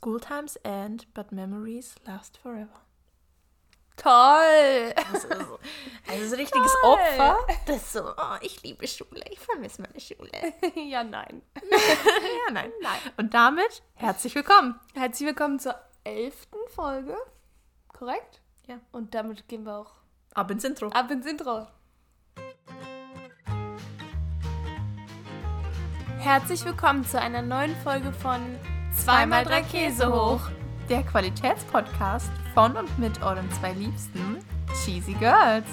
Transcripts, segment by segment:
School times end, but memories last forever. Toll! Das ist so, also so ein richtiges Toll. Opfer. Das ist so, oh, ich liebe Schule, ich vermisse meine Schule. ja, nein. ja, nein. Nein. Und damit herzlich willkommen. Herzlich willkommen zur elften Folge. Korrekt? Ja. Und damit gehen wir auch ab ins Intro. Ab ins Intro. Herzlich willkommen zu einer neuen Folge von Zweimal drei Käse hoch. Der Qualitätspodcast von und mit euren zwei Liebsten, Cheesy Girls.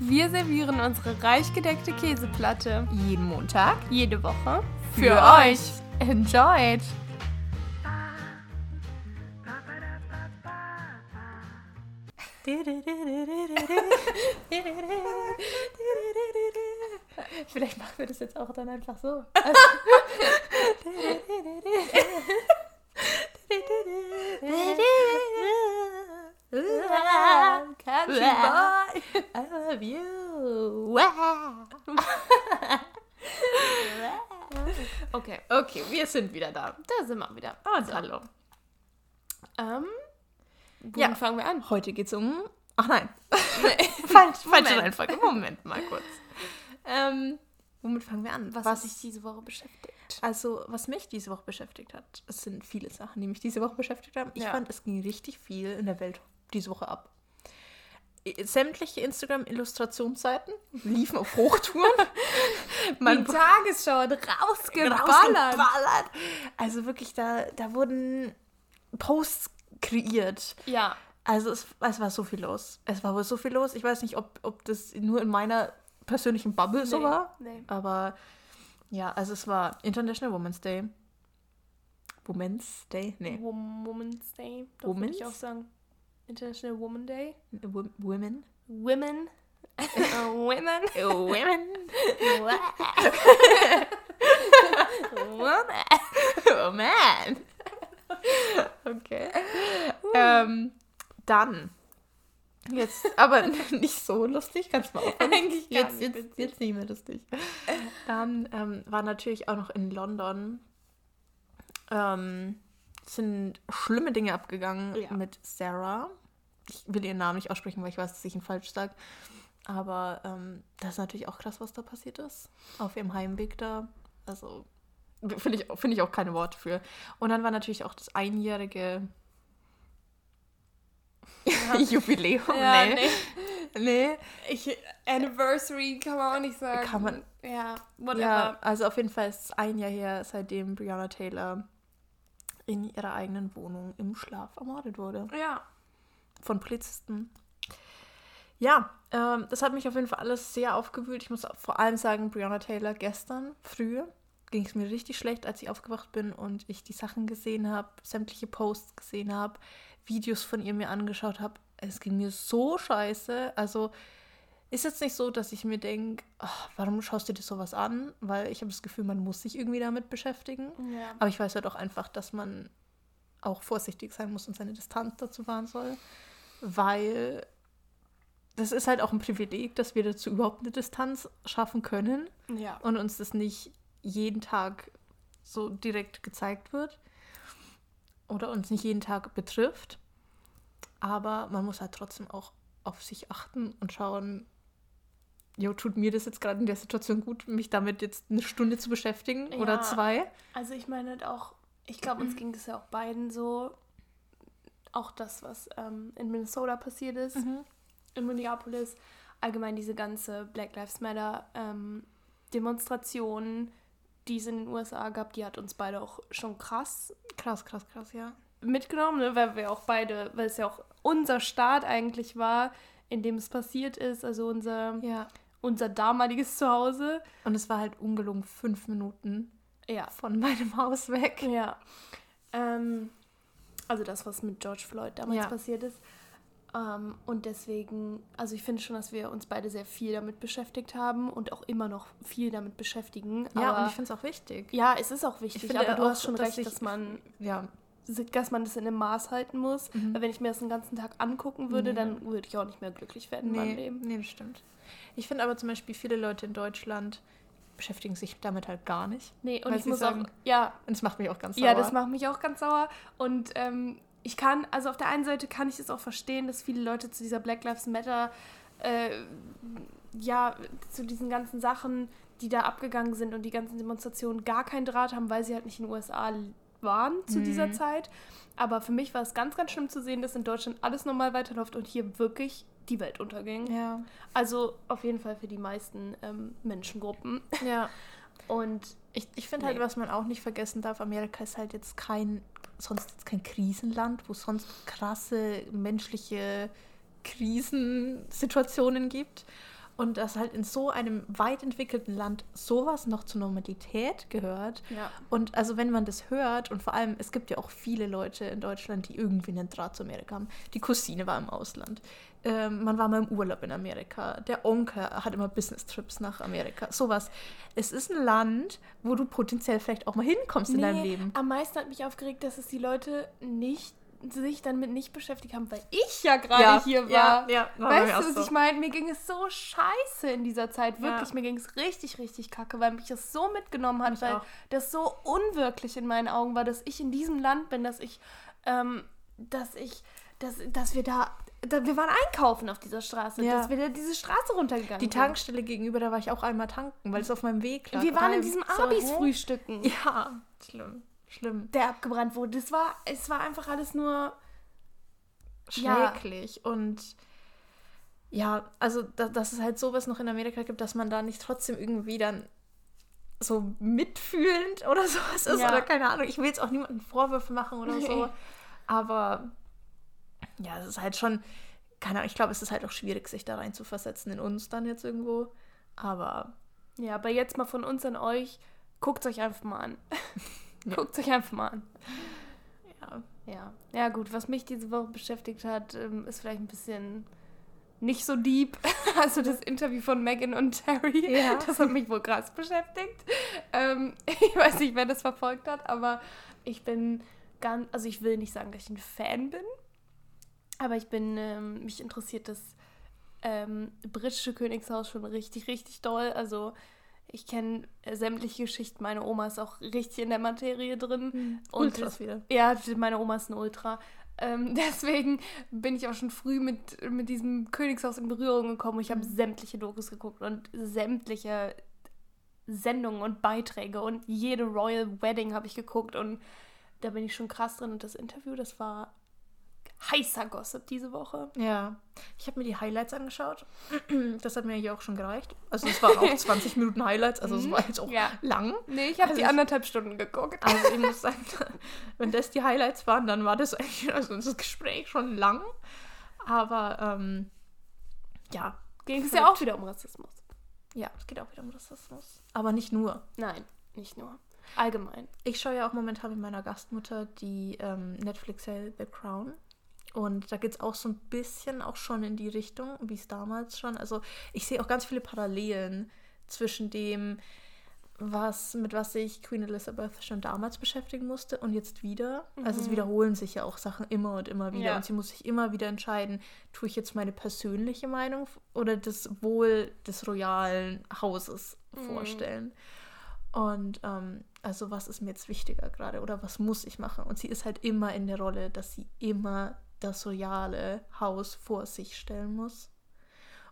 Wir servieren unsere reich gedeckte Käseplatte. Jeden Montag. Jede Woche. Für, für euch. Enjoyed. Vielleicht machen wir das jetzt auch dann einfach so. Country boy, I love you. okay, okay, wir sind wieder da. Da sind wir wieder. Und so. hallo. Ähm, ja, fangen wir an. Heute geht es um. Ach nein. Nee. Falsch, falsche Reihenfolge. Moment mal kurz. Ähm, womit fangen wir an? Was, was dich diese Woche beschäftigt? Also, was mich diese Woche beschäftigt hat, es sind viele Sachen, die mich diese Woche beschäftigt haben. Ich ja. fand, es ging richtig viel in der Welt diese Woche ab. Sämtliche Instagram-Illustrationsseiten liefen auf Hochtouren. Man Die Tagesschau hat rausgeballert. rausgeballert. Also wirklich, da, da wurden Posts kreiert. Ja. Also es, es war so viel los. Es war wohl so viel los. Ich weiß nicht, ob, ob das nur in meiner persönlichen Bubble nee, so war. Nee. Aber ja, also es war International Women's Day. Women's Day? Nee. Women's Day. Doch, Women's? ich auch sagen. International Woman Day. W women? Women. uh, women. women. Woman. Oh man. Okay. Ähm, dann Jetzt, aber nicht so lustig, kannst du mal aufhören. Eigentlich jetzt, jetzt, jetzt, jetzt nicht mehr lustig. Dann ähm, war natürlich auch noch in London ähm, sind schlimme Dinge abgegangen ja. mit Sarah. Ich will ihren Namen nicht aussprechen, weil ich weiß, dass ich ihn falsch sage. Aber ähm, das ist natürlich auch krass, was da passiert ist. Auf ihrem Heimweg da. Also finde ich, find ich auch keine Worte für. Und dann war natürlich auch das einjährige Jubiläum. Ja, nee. nee. nee. Ich, Anniversary kann man auch nicht sagen. Kann man. Ja, whatever. Ja, also auf jeden Fall ist es ein Jahr her, seitdem Brianna Taylor in ihrer eigenen Wohnung im Schlaf ermordet wurde. Ja. Von Polizisten. Ja, ähm, das hat mich auf jeden Fall alles sehr aufgewühlt. Ich muss vor allem sagen, Brianna Taylor gestern früh ging es mir richtig schlecht, als ich aufgewacht bin und ich die Sachen gesehen habe, sämtliche Posts gesehen habe, Videos von ihr mir angeschaut habe. Es ging mir so scheiße. Also ist jetzt nicht so, dass ich mir denke, warum schaust du dir sowas an? Weil ich habe das Gefühl, man muss sich irgendwie damit beschäftigen. Ja. Aber ich weiß halt auch einfach, dass man auch vorsichtig sein muss und seine Distanz dazu wahren soll. Weil das ist halt auch ein Privileg, dass wir dazu überhaupt eine Distanz schaffen können. Ja. Und uns das nicht jeden Tag so direkt gezeigt wird oder uns nicht jeden Tag betrifft. Aber man muss halt trotzdem auch auf sich achten und schauen, jo, tut mir das jetzt gerade in der Situation gut, mich damit jetzt eine Stunde zu beschäftigen ja, oder zwei? Also ich meine halt auch, ich glaube, uns ging das ja auch beiden so, auch das, was ähm, in Minnesota passiert ist, mhm. in Minneapolis, allgemein diese ganze Black Lives Matter ähm, die es in den USA gab, die hat uns beide auch schon krass, krass, krass, krass, ja, mitgenommen, ne? weil wir auch beide, weil es ja auch unser Staat eigentlich war, in dem es passiert ist, also unser, ja. unser damaliges Zuhause. Und es war halt ungelungen fünf Minuten ja. von meinem Haus weg. Ja. Ähm, also das, was mit George Floyd damals ja. passiert ist. Ähm, und deswegen, also ich finde schon, dass wir uns beide sehr viel damit beschäftigt haben und auch immer noch viel damit beschäftigen. Ja, aber, und ich finde es auch wichtig. Ja, es ist auch wichtig, finde, aber du hast schon dass recht, ich, dass man ja, dass man das in einem Maß halten muss. Mhm. Weil wenn ich mir das den ganzen Tag angucken würde, nee. dann würde ich auch nicht mehr glücklich werden nee, in meinem Leben. Nee, das stimmt. Ich finde aber zum Beispiel viele Leute in Deutschland, beschäftigen sich damit halt gar nicht. Nee, und ich muss sagen, auch, ja, und es macht mich auch ganz sauer. Ja, das macht mich auch ganz sauer. Und ähm, ich kann, also auf der einen Seite kann ich es auch verstehen, dass viele Leute zu dieser Black Lives Matter, äh, ja, zu diesen ganzen Sachen, die da abgegangen sind und die ganzen Demonstrationen gar keinen Draht haben, weil sie halt nicht in den USA waren zu Mhm. dieser Zeit. Aber für mich war es ganz, ganz schlimm zu sehen, dass in Deutschland alles normal weiterläuft und hier wirklich die Welt unterging. Ja, Also auf jeden Fall für die meisten ähm, Menschengruppen. ja. Und Ich, ich finde halt, Nee. was man auch nicht vergessen darf, Amerika ist halt jetzt kein, sonst jetzt kein Krisenland, wo es sonst krasse menschliche Krisensituationen gibt. Und dass halt in so einem weit entwickelten Land sowas noch zur Normalität gehört. ja. Und also wenn man das hört, und vor allem, es gibt ja auch viele Leute in Deutschland, die irgendwie einen Draht zu Amerika haben. Die Cousine war im Ausland. Ähm, man war mal im Urlaub in Amerika. Der Onkel hat immer Business-Trips nach Amerika. Sowas. Es ist ein Land, wo du potenziell vielleicht auch mal hinkommst in deinem Leben. Am meisten hat mich aufgeregt, dass es die Leute nicht sich damit nicht beschäftigt haben, weil ich ja gerade hier war. Ja, ja, war Weißt du, was so. ich meine? Mir ging es so scheiße in dieser Zeit. Wirklich, Ja. mir ging es richtig, richtig kacke, weil mich das so mitgenommen hat, Mich weil auch. das so unwirklich in meinen Augen war, dass ich in diesem Land bin, dass ich, ähm, dass ich, dass, dass wir da, wir waren einkaufen auf dieser Straße, Ja. dass wir da diese Straße runtergegangen Die sind. Tankstelle gegenüber, da war ich auch einmal tanken, weil es auf meinem Weg lag. Wir waren in diesem? Abis-Frühstücken. Ja, schlimm. Schlimm. der abgebrannt wurde. Das war, es war einfach alles nur. Ja. schrecklich. Und ja, also da, dass es halt sowas noch in Amerika gibt, dass man da nicht trotzdem irgendwie dann so mitfühlend oder sowas ist. Ja. Oder keine Ahnung. Ich will jetzt auch niemanden Vorwürfe machen oder so. Aber ja, es ist halt schon, keine Ahnung, ich glaube, es ist halt auch schwierig, sich da rein zu versetzen in uns dann jetzt irgendwo. Aber Ja, aber jetzt mal von uns an euch. Guckt euch einfach mal an. Ja. Guckt euch einfach mal an. ja, Ja. Ja, gut, was mich diese Woche beschäftigt hat, ähm, ist vielleicht ein bisschen nicht so deep. Also das Interview von Megan und Harry. Ja. Das hat mich wohl krass beschäftigt. Ähm, ich weiß nicht, wer das verfolgt hat, aber ich bin ganz, also ich will nicht sagen, dass ich ein Fan bin, aber ich bin, ähm, mich interessiert das ähm, britische Königshaus schon richtig, richtig doll. Also ich kenne äh, sämtliche Geschichten. Meine Oma ist auch richtig in der Materie drin. Und Ultras wieder. ja, meine Oma ist ein Ultra. Ähm, deswegen bin ich auch schon früh mit, mit diesem Königshaus in Berührung gekommen. Ich habe Mhm. sämtliche Dokus geguckt und sämtliche Sendungen und Beiträge und jede Royal Wedding habe ich geguckt und da bin ich schon krass drin. Und das Interview, das war heißer Gossip diese Woche. Ja, ich habe mir die Highlights angeschaut. Das hat mir hier auch schon gereicht. Also es waren auch 20 Minuten Highlights, also es war jetzt auch Ja. lang. Nee, ich habe Also die anderthalb Stunden geguckt. Also ich muss sagen, wenn das die Highlights waren, dann war das eigentlich also das Gespräch schon lang. Aber ähm, ja, Ging es ja auch wieder um Rassismus. ja, es geht auch wieder um Rassismus. Aber nicht nur. Nein, nicht nur. Allgemein. Ich schaue ja auch momentan mit meiner Gastmutter die ähm, Netflix-Serie The Crown. Und da geht es auch so ein bisschen auch schon in die Richtung, wie es damals schon. Also ich sehe auch ganz viele Parallelen zwischen dem, was, mit was sich Queen Elizabeth schon damals beschäftigen musste und jetzt wieder. Also es Mhm. wiederholen sich ja auch Sachen immer und immer wieder. Ja. Und sie muss sich immer wieder entscheiden, tue ich jetzt meine persönliche Meinung oder das Wohl des royalen Hauses Mhm. vorstellen. Und ähm, also was ist mir jetzt wichtiger gerade oder was muss ich machen? Und sie ist halt immer in der Rolle, dass sie immer das royale Haus vor sich stellen muss.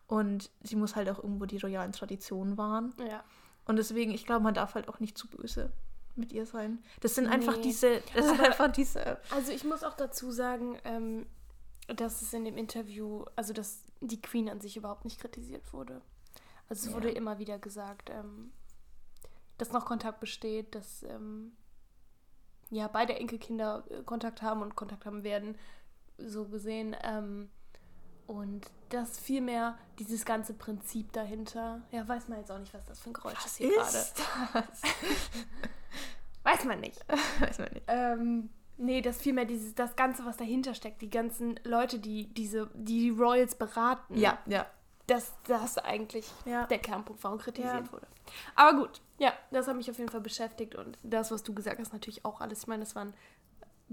Und sie muss halt auch irgendwo die royalen Traditionen wahren. Ja. Und deswegen, ich glaube, man darf halt auch nicht zu böse mit ihr sein. Das sind einfach Nee. diese, das sind einfach diese. Also ich muss auch dazu sagen, ähm, dass es in dem Interview, also dass die Queen an sich überhaupt nicht kritisiert wurde. Also es Ja. wurde immer wieder gesagt, ähm, dass noch Kontakt besteht, dass ähm, ja beide Enkelkinder äh, Kontakt haben und Kontakt haben werden, so gesehen. Ähm, und das vielmehr dieses ganze Prinzip dahinter. Ja, weiß man jetzt auch nicht, was das für ein Geräusch ist hier gerade. Ist das? Weiß man nicht. Weiß man nicht. Ähm, nee, das vielmehr dieses, das Ganze, was dahinter steckt, die ganzen Leute, die diese, die, die Royals beraten. Ja, ja. Das, das eigentlich Ja. der Kernpunkt war und kritisiert Ja. wurde. Aber gut, ja, das hat mich auf jeden Fall beschäftigt und das, was du gesagt hast, natürlich auch alles. Ich meine, das waren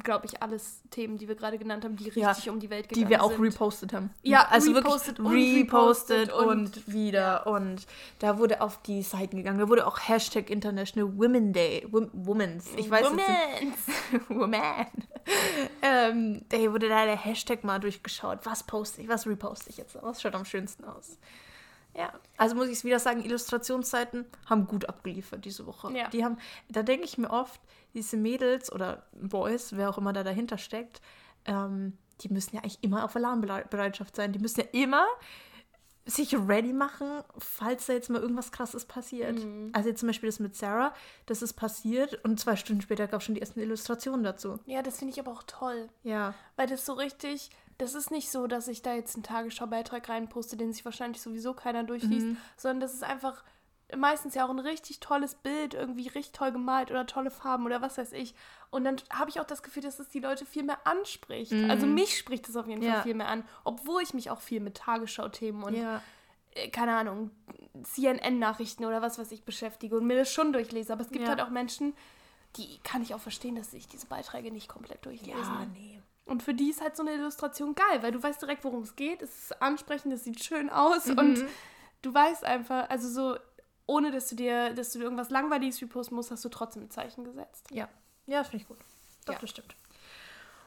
glaube ich, alles Themen, die wir gerade genannt haben, die Ja, richtig um die Welt gegangen Die wir auch sind. repostet haben. Ja, also repostet und wirklich repostet repostet und, und- wieder. Und da wurde auf die Seiten gegangen. Da wurde auch Hashtag International Women Day. Wom Womens. Ich weiß. Womans. Woman. ähm, da wurde da der Hashtag mal durchgeschaut. Was poste ich, was reposte ich jetzt? Was schaut am schönsten aus? Ja, also muss ich es wieder sagen, Illustrationsseiten haben gut abgeliefert diese Woche. Ja. Die haben, da denke ich mir oft, diese Mädels oder Boys, wer auch immer da dahinter steckt, ähm, die müssen ja eigentlich immer auf Alarmbereitschaft sein. Die müssen ja immer sich ready machen, falls da jetzt mal irgendwas krasses passiert. Mhm. Also jetzt zum Beispiel das mit Sarah, das ist passiert und zwei Stunden später gab es schon die ersten Illustrationen dazu. Ja, das finde ich aber auch toll. Ja. Weil das so richtig, das ist nicht so, dass ich da jetzt einen Tagesschau-Beitrag reinposte, den sich wahrscheinlich sowieso keiner durchliest, Mhm. sondern das ist einfach meistens ja auch ein richtig tolles Bild, irgendwie richtig toll gemalt oder tolle Farben oder was weiß ich. Und dann habe ich auch das Gefühl, dass es die Leute viel mehr anspricht. Also mich spricht es auf jeden Mhm. Ja. Fall viel mehr an, obwohl ich mich auch viel mit Tagesschau-Themen und ja. äh, keine Ahnung, CNN-Nachrichten oder was weiß ich beschäftige und mir das schon durchlese. Aber es gibt Ja. halt auch Menschen, die kann ich auch verstehen, dass sich diese Beiträge nicht komplett durchlesen. Ja, nee. Und für die ist halt so eine Illustration geil, weil du weißt direkt, worum es geht. Es ist ansprechend, es sieht schön aus Mhm. und du weißt einfach, also so, ohne dass du dir, dass du dir irgendwas Langweiliges reposten musst, hast du trotzdem ein Zeichen gesetzt. Ja, ja finde ich gut. Doch, Ja. das stimmt.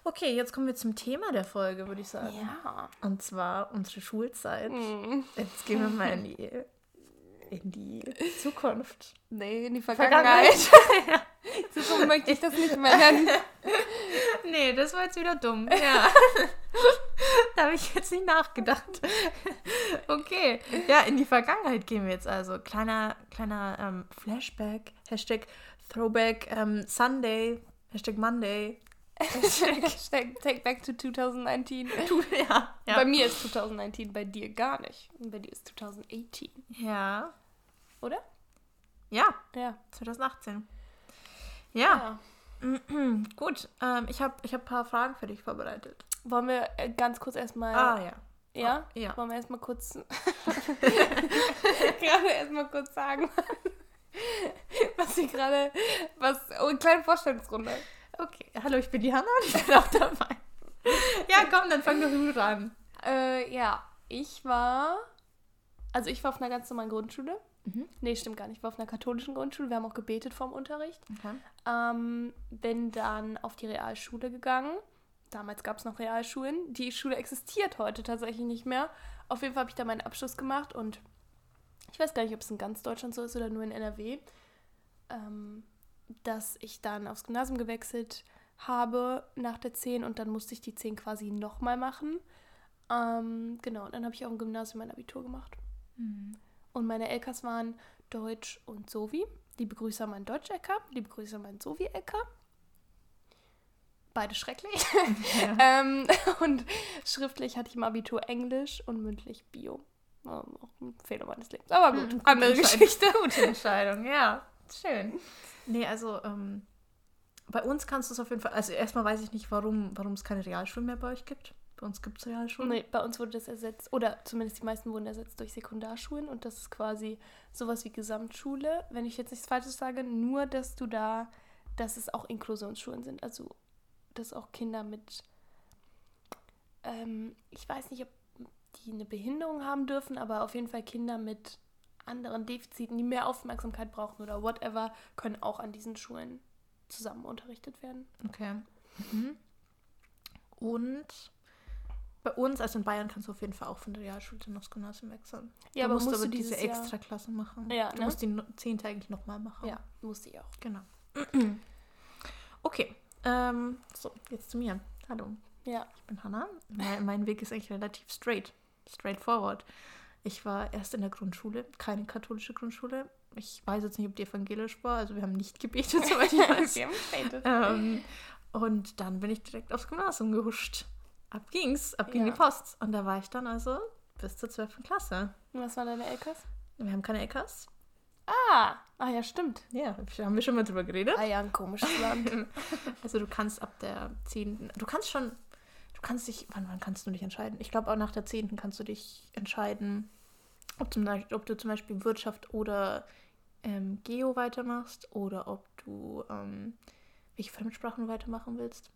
Okay, jetzt kommen wir zum Thema der Folge, würde ich sagen. Ja. Und zwar unsere Schulzeit. Mhm. Jetzt gehen wir mal in die, in die Zukunft. Nee, in die Vergangenheit. Vergangenheit. so möchte ich das nicht mehr nennen. Nee, das war jetzt wieder dumm. Ja. da habe ich jetzt nicht nachgedacht. okay. Ja, in die Vergangenheit gehen wir jetzt also. Kleiner, kleiner ähm, Flashback. Hashtag Throwback ähm, Sunday. Hashtag Monday. Hashtag Take back to 2019. ja. Ja. Bei mir ist 2019, bei dir gar nicht. Bei dir ist 2018, ja. Oder? Ja, Ja. 2018. Ja, gut. Ähm, ich habe ich hab ein paar Fragen für dich vorbereitet. Wollen wir äh, ganz kurz erstmal. Ah, ja. Ja? ja. Wollen wir erstmal kurz. gerade erstmal kurz sagen, was sie gerade. Was. Oh, eine kleine Vorstellungsrunde. Okay. Hallo, ich bin die Hanna und ich bin auch dabei. ja, komm, dann fang doch du an. Äh, ja. Ich war. Also, ich war auf einer ganz normalen Grundschule. Mhm. Nee, stimmt gar nicht. Ich war auf einer katholischen Grundschule. Wir haben auch gebetet vorm Unterricht. Okay. Ähm, bin dann auf die Realschule gegangen. Damals gab es noch Realschulen. Die Schule existiert heute tatsächlich nicht mehr. Auf jeden Fall habe ich da meinen Abschluss gemacht und ich weiß gar nicht, ob es in ganz Deutschland so ist oder nur in NRW, ähm, dass ich dann aufs Gymnasium gewechselt habe nach der 10 und dann musste ich die 10 quasi nochmal machen. Ähm, genau, und dann habe ich auch im Gymnasium mein Abitur gemacht. Und meine LKs waren Deutsch und Sovi. Liebe Grüße an meinen Deutsch-LK, liebe Grüße an meinen Sovi-LK. Beide schrecklich. ähm, und schriftlich hatte ich im Abitur Englisch und mündlich Bio. Ähm, auch ein Fehler meines Lebens. Aber gut, andere Entscheidung. Geschichte. Gute Entscheidung, ja. Schön. Nee, also ähm, bei uns kannst du es auf jeden Fall. Also erstmal weiß ich nicht, warum, warum es keine Realschulen mehr bei euch gibt. Bei uns gibt es Realschulen. Nee, bei uns wurde das ersetzt, oder zumindest die meisten wurden ersetzt durch Sekundarschulen und das ist quasi sowas wie Gesamtschule. Wenn ich jetzt nichts Falsches sage, nur dass du da, dass es auch Inklusionsschulen sind. Also, dass auch Kinder mit, ähm, ich weiß nicht, ob die eine Behinderung haben dürfen, aber auf jeden Fall Kinder mit anderen Defiziten, die mehr Aufmerksamkeit brauchen oder whatever, können auch an diesen Schulen zusammen unterrichtet werden. Okay. Mhm. Und bei uns, also in Bayern, kannst du auf jeden Fall auch von der Realschule dann aufs Gymnasium wechseln. Ja, du aber musst musst aber du diese dieses Jahr- Extraklasse machen. Ja, du ne? musst die zehnte eigentlich nochmal machen. Ja, musste ich auch. Genau. Okay. Ähm, so, jetzt zu mir. Hallo. Ja. Ich bin Hannah. Mein, mein Weg ist eigentlich relativ straight. Straightforward. Ich war erst in der Grundschule, keine katholische Grundschule. Ich weiß jetzt nicht, ob die evangelisch war. Also wir haben nicht gebetet, soweit ich weiß. Wir haben gebetet. ähm, und dann bin ich direkt aufs Gymnasium gehuscht. Ab ging's, ab ging Ja. die Post. Und da war ich dann also bis zur 12. Klasse. Und was waren deine LKs? Wir haben keine LKs. Ah, ah ja, stimmt. Ja, haben wir schon mal drüber geredet. Ah ja, ein komisches Land. Also du kannst ab der 10. Du kannst schon, du kannst dich, wann, wann kannst du dich entscheiden? Ich glaube auch nach der 10. kannst du dich entscheiden, ob, zum, ob du zum Beispiel Wirtschaft oder ähm, Geo weitermachst oder ob du, ähm, welche Fremdsprachen du weitermachen willst.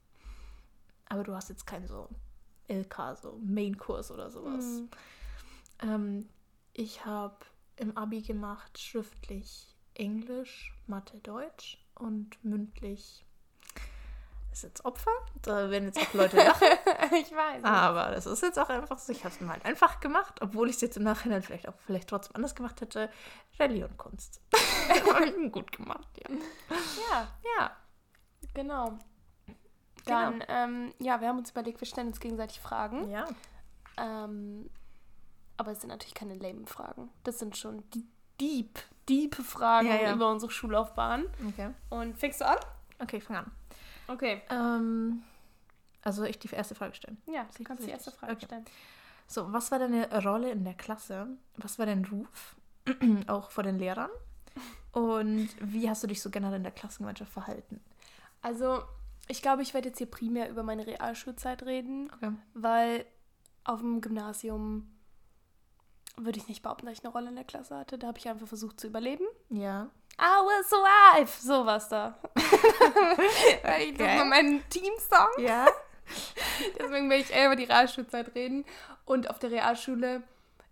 aber du hast jetzt keinen so LK, so Main-Kurs oder sowas. Mhm. Ähm, ich habe im Abi gemacht schriftlich Englisch, Mathe, Deutsch und mündlich ist jetzt Opfer. Da werden jetzt auch Leute lachen. ich weiß. Aber das ist jetzt auch einfach so. Ich habe es mal halt einfach gemacht, obwohl ich es jetzt im Nachhinein vielleicht auch vielleicht trotzdem anders gemacht hätte. Religion, Kunst. Gut gemacht, ja. Ja. Ja. Genau. Dann, genau. Ähm, ja, wir haben uns überlegt, wir stellen uns gegenseitig Fragen. Ja. Ähm, aber es sind natürlich keine lame Fragen. Das sind schon die deep, deep Fragen ja, ja. über unsere Schullaufbahn. Okay. Und fängst du an? Okay, ich fange an. Okay. Ähm, also ich die erste Frage stellen. Ja, du kannst die erste Frage okay. stellen. So, was war deine Rolle in der Klasse? Was war dein Ruf? Auch vor den Lehrern? Und wie hast du dich so generell in der Klassengemeinschaft verhalten? Also, ich glaube, ich werde jetzt hier primär über meine Realschulzeit reden, okay. weil auf dem Gymnasium würde ich nicht behaupten, dass ich eine Rolle in der Klasse hatte. Da habe ich einfach versucht zu überleben. Ja. I will survive! So was da. okay. Das war mein Teamsong. Ja. Deswegen werde ich eher über die Realschulzeit reden. Und auf der Realschule,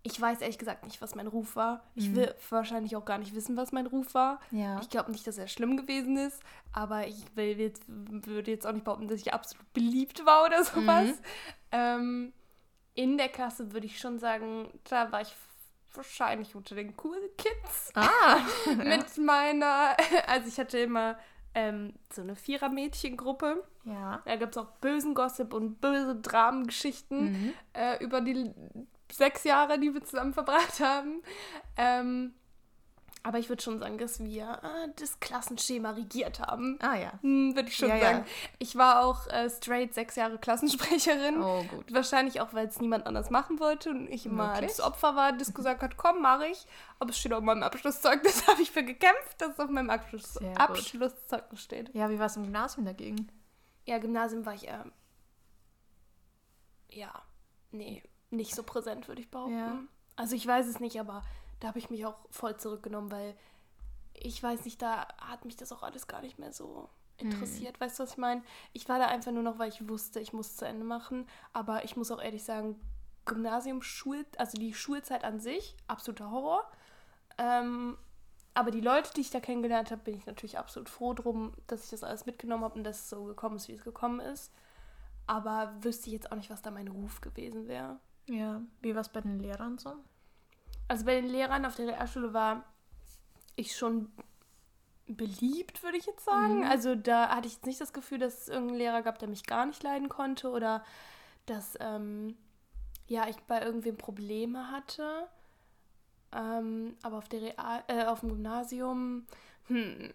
ich weiß ehrlich gesagt nicht, was mein Ruf war. Ich mhm. will wahrscheinlich auch gar nicht wissen, was mein Ruf war. Ja. Ich glaube nicht, dass er schlimm gewesen ist, aber ich will jetzt, würde jetzt auch nicht behaupten, dass ich absolut beliebt war oder sowas. Mhm. Ähm, in der Klasse würde ich schon sagen, da war ich wahrscheinlich unter den coolen Kids. Ah. Mit meiner, also ich hatte immer ähm, so eine Vierer-Mädchengruppe. Ja. Da gab es auch bösen Gossip und böse Dramengeschichten mhm. äh, über die sechs Jahre, die wir zusammen verbracht haben. Ähm, aber ich würde schon sagen, dass wir äh, das Klassenschema regiert haben. Ah ja. Hm, würde ich schon ja, sagen. Ja. Ich war auch äh, straight sechs Jahre Klassensprecherin. Oh gut. Wahrscheinlich auch, weil es niemand anders machen wollte und ich immer Wirklich? das Opfer war, das gesagt hat, komm, mache ich. Aber es steht auf meinem Abschlusszeugnis, habe ich für gekämpft, dass es auf meinem Abschluss Abschlusszeugnis steht. Ja, wie war es im Gymnasium dagegen? Ja, Gymnasium war ich, äh, ja, nee, nicht so präsent, würde ich behaupten. Ja. Also ich weiß es nicht, aber da habe ich mich auch voll zurückgenommen, weil ich weiß nicht, da hat mich das auch alles gar nicht mehr so interessiert. Mhm. Weißt du, was ich meine? Ich war da einfach nur noch, weil ich wusste, ich muss zu Ende machen. Aber ich muss auch ehrlich sagen, Gymnasium, Schul, also die Schulzeit an sich, absoluter Horror. Ähm, aber die Leute, die ich da kennengelernt habe, bin ich natürlich absolut froh drum, dass ich das alles mitgenommen habe und dass es so gekommen ist, wie es gekommen ist. Aber wüsste ich jetzt auch nicht, was da mein Ruf gewesen wäre. Ja, wie war es bei den Lehrern so? Also bei den Lehrern auf der Realschule war ich schon beliebt, würde ich jetzt sagen. Mhm. Also da hatte ich jetzt nicht das Gefühl, dass es irgendeinen Lehrer gab, der mich gar nicht leiden konnte oder dass ähm, ja, ich bei irgendwem Probleme hatte. Ähm, aber auf, der Real äh, auf dem Gymnasium, hm,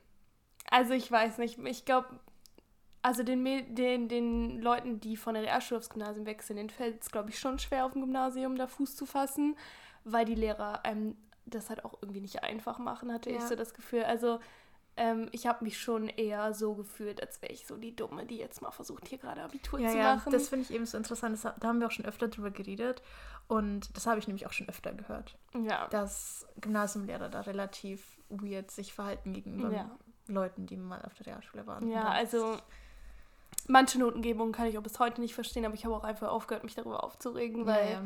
also ich weiß nicht, ich glaube, also den, den, den Leuten, die von der Realschule aufs Gymnasium wechseln, denen fällt es, glaube ich, schon schwer, auf dem Gymnasium da Fuß zu fassen weil die Lehrer einem das halt auch irgendwie nicht einfach machen, hatte ja. ich so das Gefühl. Also ähm, ich habe mich schon eher so gefühlt, als wäre ich so die Dumme, die jetzt mal versucht, hier gerade Abitur ja, zu ja, machen. Das finde ich eben so interessant. Das, da haben wir auch schon öfter drüber geredet. Und das habe ich nämlich auch schon öfter gehört. Ja. Dass Gymnasiumlehrer da relativ weird sich verhalten gegenüber. Leuten, die mal auf der Realschule waren. Ja, also manche Notengebungen kann ich auch bis heute nicht verstehen, aber ich habe auch einfach aufgehört, mich darüber aufzuregen, weil ja,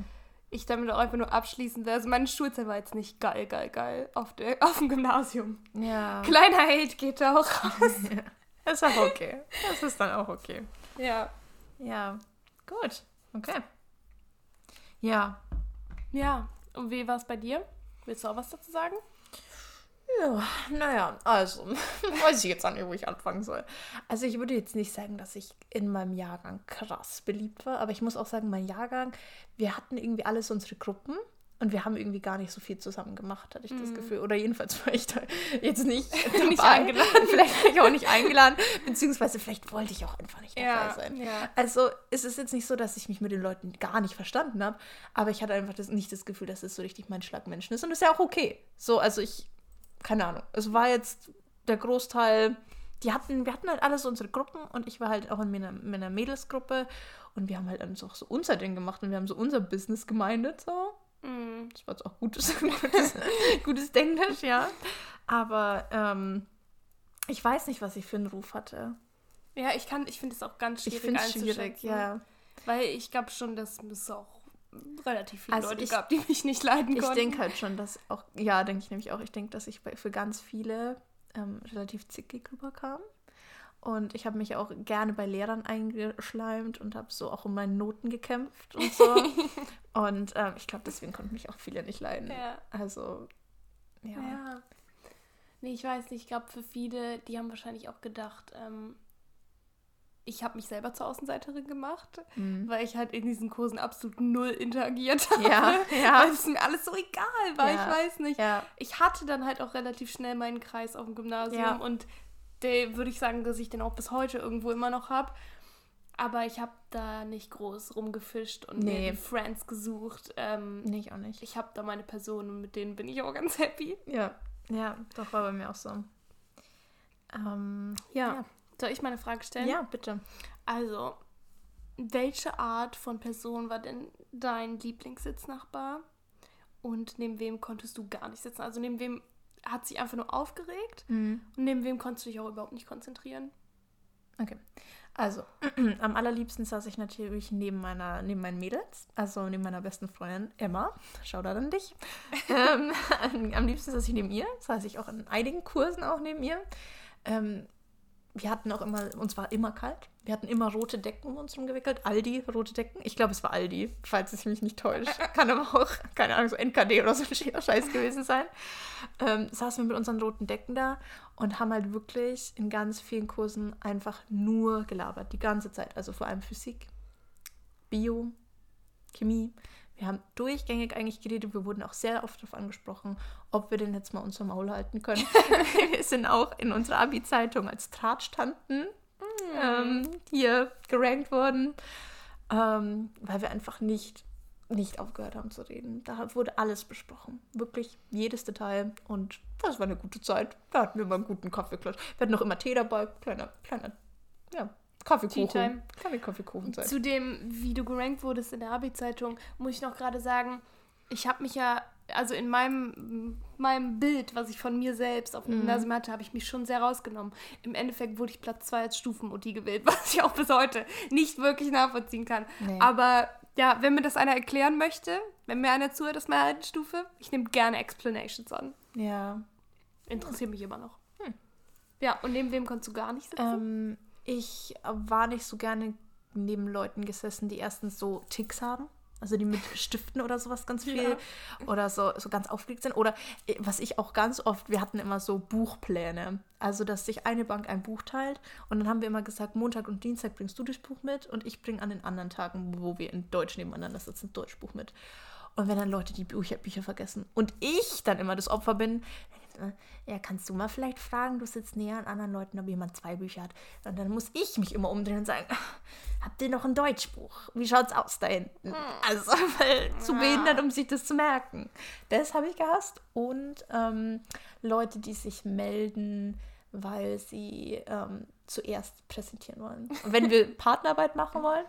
ich damit auch einfach nur abschließen will. Also meine Schulzeit war jetzt nicht geil, geil, geil auf, der, auf dem Gymnasium. Ja. Kleiner Hate geht da auch raus. Ja. Ist auch okay. Das ist dann auch okay. Ja. Ja. Gut. Okay. Ja. Ja. Und wie war es bei dir? Willst du auch was dazu sagen? Ja, naja, also, weiß ich jetzt auch nicht, wo ich anfangen soll. Also ich würde jetzt nicht sagen, dass ich in meinem Jahrgang krass beliebt war, aber ich muss auch sagen, mein Jahrgang, wir hatten irgendwie alles unsere Gruppen und wir haben irgendwie gar nicht so viel zusammen gemacht, hatte ich das mhm. Gefühl. Oder jedenfalls war ich da jetzt nicht, nicht eingeladen. vielleicht war ich auch nicht eingeladen, beziehungsweise vielleicht wollte ich auch einfach nicht dabei ja, sein. Ja. Also es ist jetzt nicht so, dass ich mich mit den Leuten gar nicht verstanden habe, aber ich hatte einfach das, nicht das Gefühl, dass es so richtig mein Schlagmenschen ist. Und das ist ja auch okay. So, also ich keine Ahnung. Es war jetzt der Großteil, die hatten, wir hatten halt alles unsere Gruppen und ich war halt auch in meiner, meiner Mädelsgruppe und wir haben halt dann so, so unser Ding gemacht und wir haben so unser Business gemeindet, so. Mm. Das war jetzt auch gutes, gutes, gutes Denglisch, ja. Aber ähm, ich weiß nicht, was ich für einen Ruf hatte. Ja, ich kann, ich finde es auch ganz schwierig Ich finde es schwierig, ja. Weil ich glaube schon, dass es auch relativ viele Also Leute ich- gab, die mich nicht leiden Ich konnten. denke halt schon, dass auch, ja, denke ich nämlich auch, ich denke, dass ich für ganz viele ähm, relativ zickig rüberkam. Und ich habe mich auch gerne bei Lehrern eingeschleimt und habe so auch um meine Noten gekämpft und so. und ähm, ich glaube, deswegen konnten mich auch viele nicht leiden. Ja. Also, ja. Ja. Nee, ich weiß nicht. Ich glaube, für viele, die haben wahrscheinlich auch gedacht, ähm, ich habe mich selber zur Außenseiterin gemacht, Mhm. weil ich halt in diesen Kursen absolut null interagiert habe. Ja, ja. Weil es mir alles so egal war, Ja. ich weiß nicht. Ja, Ich hatte dann halt auch relativ schnell meinen Kreis auf dem Gymnasium Ja. und der würde ich sagen, dass ich den auch bis heute irgendwo immer noch habe. Aber ich habe da nicht groß rumgefischt und Nee. mir Friends gesucht. Ähm, nee, ich auch nicht. ich habe da meine Personen und mit denen bin ich auch ganz happy. Ja, ja, doch war bei mir auch so. Ähm, Ja. Soll ich mal eine Frage stellen? ja, bitte. Also, welche Art von Person war denn dein Lieblingssitznachbar? Und neben wem konntest du gar nicht sitzen? Also neben wem hat sich einfach nur aufgeregt Mhm. und neben wem konntest du dich auch überhaupt nicht konzentrieren? Okay. Also, am allerliebsten saß ich natürlich neben meiner, neben meinen Mädels, also neben meiner besten Freundin Emma. Schau da an dich. ähm, am liebsten saß ich neben ihr, saß ich auch in einigen Kursen auch neben ihr. Ähm, wir hatten auch immer, uns war immer kalt. Wir hatten immer rote Decken um uns rumgewickelt. Aldi, rote Decken. Ich glaube, es war Aldi, falls es mich nicht täuscht. Kann aber auch, keine Ahnung, so NKD oder so ein Scheiß gewesen sein. Ähm, saßen wir mit unseren roten Decken da und haben halt wirklich in ganz vielen Kursen einfach nur gelabert. Die ganze Zeit. Also vor allem Physik, Bio, Chemie. Wir haben durchgängig eigentlich geredet. Wir wurden auch sehr oft darauf angesprochen, ob wir denn jetzt mal unser Maul halten können. wir sind auch in unserer Abi-Zeitung als Tratschtanten ähm, hier gerankt worden, ähm, weil wir einfach nicht, nicht aufgehört haben zu reden. Da wurde alles besprochen. Wirklich jedes Detail. Und das war eine gute Zeit. Da hatten wir mal einen guten Kaffeeklatsch. Wir hatten noch immer Tee dabei. Kleiner, kleiner, ja, Kaffeekuchen. Kleine Kaffeekuchenzeit. Zu dem, wie du gerankt wurdest in der Abi-Zeitung, muss ich noch gerade sagen, ich habe mich ja, also in meinem, meinem Bild, was ich von mir selbst auf dem Gymnasium hatte, habe ich mich schon sehr rausgenommen. Im Endeffekt wurde ich Platz 2 als Stufenmutti gewählt, was ich auch bis heute nicht wirklich nachvollziehen kann. Nee. Aber ja, wenn mir das einer erklären möchte, wenn mir einer zuhört aus meiner alten Stufe, ich nehme gerne Explanations an. Ja. Interessiert mich immer noch. Ja, und neben wem konntest du gar nicht sitzen? Ähm, ich war nicht so gerne neben Leuten gesessen, die erstens so Ticks haben. Also die mit Stiften oder sowas ganz viel Ja. oder so, so ganz aufgeregt sind. Oder äh, was ich auch ganz oft, wir hatten immer so Buchpläne. Also, dass sich eine Bank ein Buch teilt und dann haben wir immer gesagt, Montag und Dienstag bringst du das Buch mit und ich bringe an den anderen Tagen, wo wir in Deutsch nebeneinander sitzen, das Deutschbuch mit. Und wenn dann Leute die Bücher, Bücher vergessen und ich dann immer das Opfer bin, ja, kannst du mal vielleicht fragen, du sitzt näher an anderen Leuten, ob jemand zwei Bücher hat. Und dann muss ich mich immer umdrehen und sagen, habt ihr noch ein Deutschbuch? Wie schaut's aus da hinten? Also, weil zu behindert, um sich das zu merken. Das habe ich gehasst. Und ähm, Leute, die sich melden, weil sie ähm, zuerst präsentieren wollen. Und wenn wir Partnerarbeit machen wollen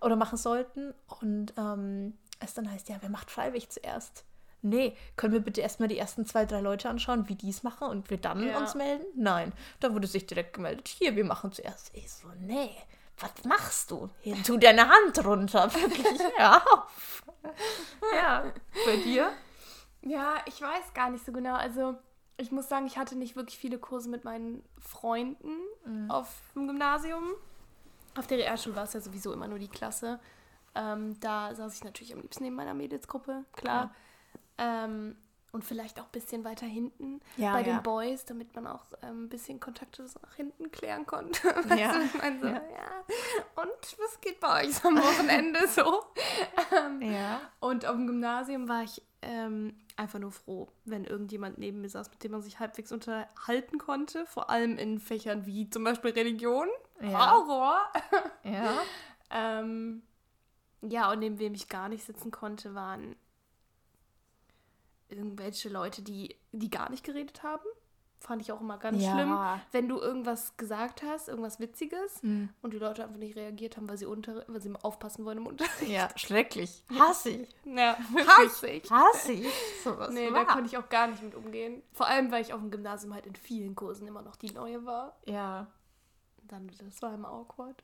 oder machen sollten und ähm, es dann heißt, ja, wer macht freiwillig zuerst? Nee, können wir bitte erstmal die ersten zwei, drei Leute anschauen, wie die es machen und wir dann Ja. uns melden? Nein, da wurde sich direkt gemeldet. Hier, wir machen zuerst. Ich so, nee, was machst du? Hier, tu deine Hand runter. Wirklich, hör auf. Ja, bei dir? Ja, ich weiß gar nicht so genau. Also, ich muss sagen, ich hatte nicht wirklich viele Kurse mit meinen Freunden auf dem Gymnasium. Auf der Realschule war es ja sowieso immer nur die Klasse. Ähm, da saß ich natürlich am liebsten neben meiner Mädelsgruppe, klar. Ähm, und vielleicht auch ein bisschen weiter hinten Ja, bei ja. den Boys, damit man auch ähm, ein bisschen Kontakte nach hinten klären konnte. Ja. meine so. Und was geht bei euch so am Wochenende so? ähm, und auf dem Gymnasium war ich ähm, einfach nur froh, wenn irgendjemand neben mir saß, mit dem man sich halbwegs unterhalten konnte. Vor allem in Fächern wie zum Beispiel Religion. Ja. Horror! Ja. Ähm, ja, und neben wem ich gar nicht sitzen konnte, waren irgendwelche Leute, die, die gar nicht geredet haben. Fand ich auch immer ganz Ja. schlimm. Wenn du irgendwas gesagt hast, irgendwas Witziges, Hm. und die Leute einfach nicht reagiert haben, weil sie, unter, weil sie aufpassen wollen im Unterricht. Ja, schrecklich. Hasse ich. Ja, wirklich. ich. Hasse ich. Sowas. Nee, da konnte ich auch gar nicht mit umgehen. Vor allem, weil ich auf dem Gymnasium halt in vielen Kursen immer noch die Neue war. Ja. Dann, das war immer awkward.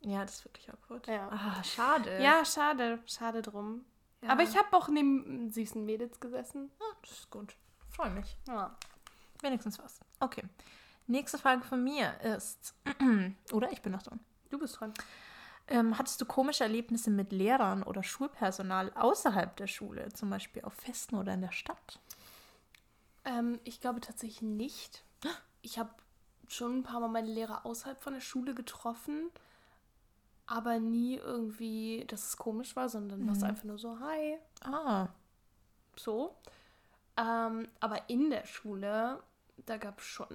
Ja, das ist wirklich awkward. Ja. Ah, schade. Ja, schade. Schade drum. Ja. Aber ich habe auch neben süßen Mädels gesessen. Ah, das ist gut. Freue mich. Ja. Wenigstens was. Okay. Nächste Frage von mir ist, oder ich bin noch dran. Du bist dran. Ähm, hattest du komische Erlebnisse mit Lehrern oder Schulpersonal außerhalb der Schule, zum Beispiel auf Festen oder in der Stadt? Ähm, ich glaube tatsächlich nicht. Ich habe schon ein paar Mal meine Lehrer außerhalb von der Schule getroffen, aber nie irgendwie, dass es komisch war, sondern war es einfach nur so, hi, Ah, so. Ähm, aber in der Schule, da gab es schon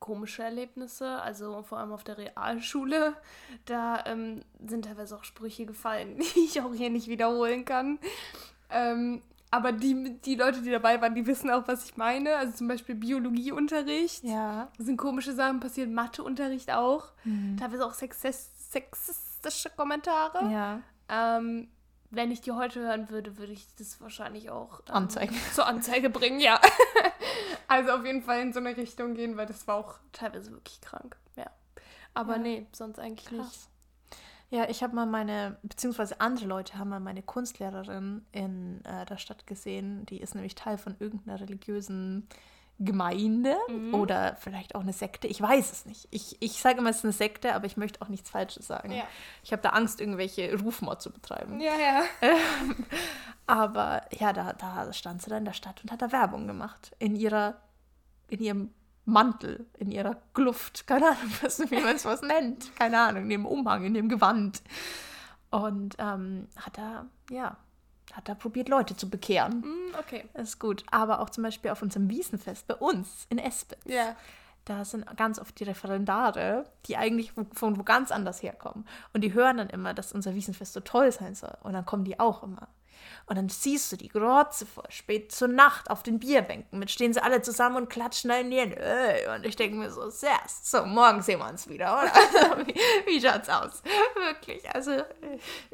komische Erlebnisse, also vor allem auf der Realschule, da ähm, sind teilweise auch Sprüche gefallen, die ich auch hier nicht wiederholen kann. Ähm, aber die, die Leute, die dabei waren, die wissen auch, was ich meine. Also zum Beispiel Biologieunterricht. ja. Da sind komische Sachen passiert, Matheunterricht auch. Teilweise auch sexist sexistische Kommentare. Ja. Ähm, wenn ich die heute hören würde, würde ich das wahrscheinlich auch ähm, Anzeigen. zur Anzeige bringen, ja. also auf jeden Fall in so eine Richtung gehen, weil das war auch teilweise wirklich krank. Ja. Aber Ja. nee, sonst eigentlich nicht. Krass. Ja, ich habe mal meine, beziehungsweise andere Leute haben mal meine Kunstlehrerin in äh, der Stadt gesehen. Die ist nämlich Teil von irgendeiner religiösen Gemeinde oder vielleicht auch eine Sekte. Ich weiß es nicht. Ich, ich sage immer, es ist eine Sekte, aber ich möchte auch nichts Falsches sagen. Ja. Ich habe da Angst, irgendwelche Rufmord zu betreiben. Ja, ja. Aber ja, da, da stand sie da in der Stadt und hat da Werbung gemacht. In ihrer, in ihrem Mantel, in ihrer Kluft, keine Ahnung, was, wie man es was nennt. Keine Ahnung, in ihrem Umhang, in ihrem Gewand. Und ähm, hat da, ja, hat da probiert, Leute zu bekehren. Hm, okay. Das ist gut. Aber auch zum Beispiel auf unserem Wiesenfest bei uns in Espen. Ja. Da sind ganz oft die Referendare, die eigentlich von wo ganz anders herkommen. Und die hören dann immer, dass unser Wiesenfest so toll sein soll. Und dann kommen die auch immer. Und dann siehst du die Grotze vor, spät zur Nacht auf den Bierbänken. Mit stehen sie alle zusammen und klatschen in die Hände. Und ich denke mir so, sehr, so, morgen sehen wir uns wieder, oder? Wie, wie schaut's aus? Wirklich, also, äh,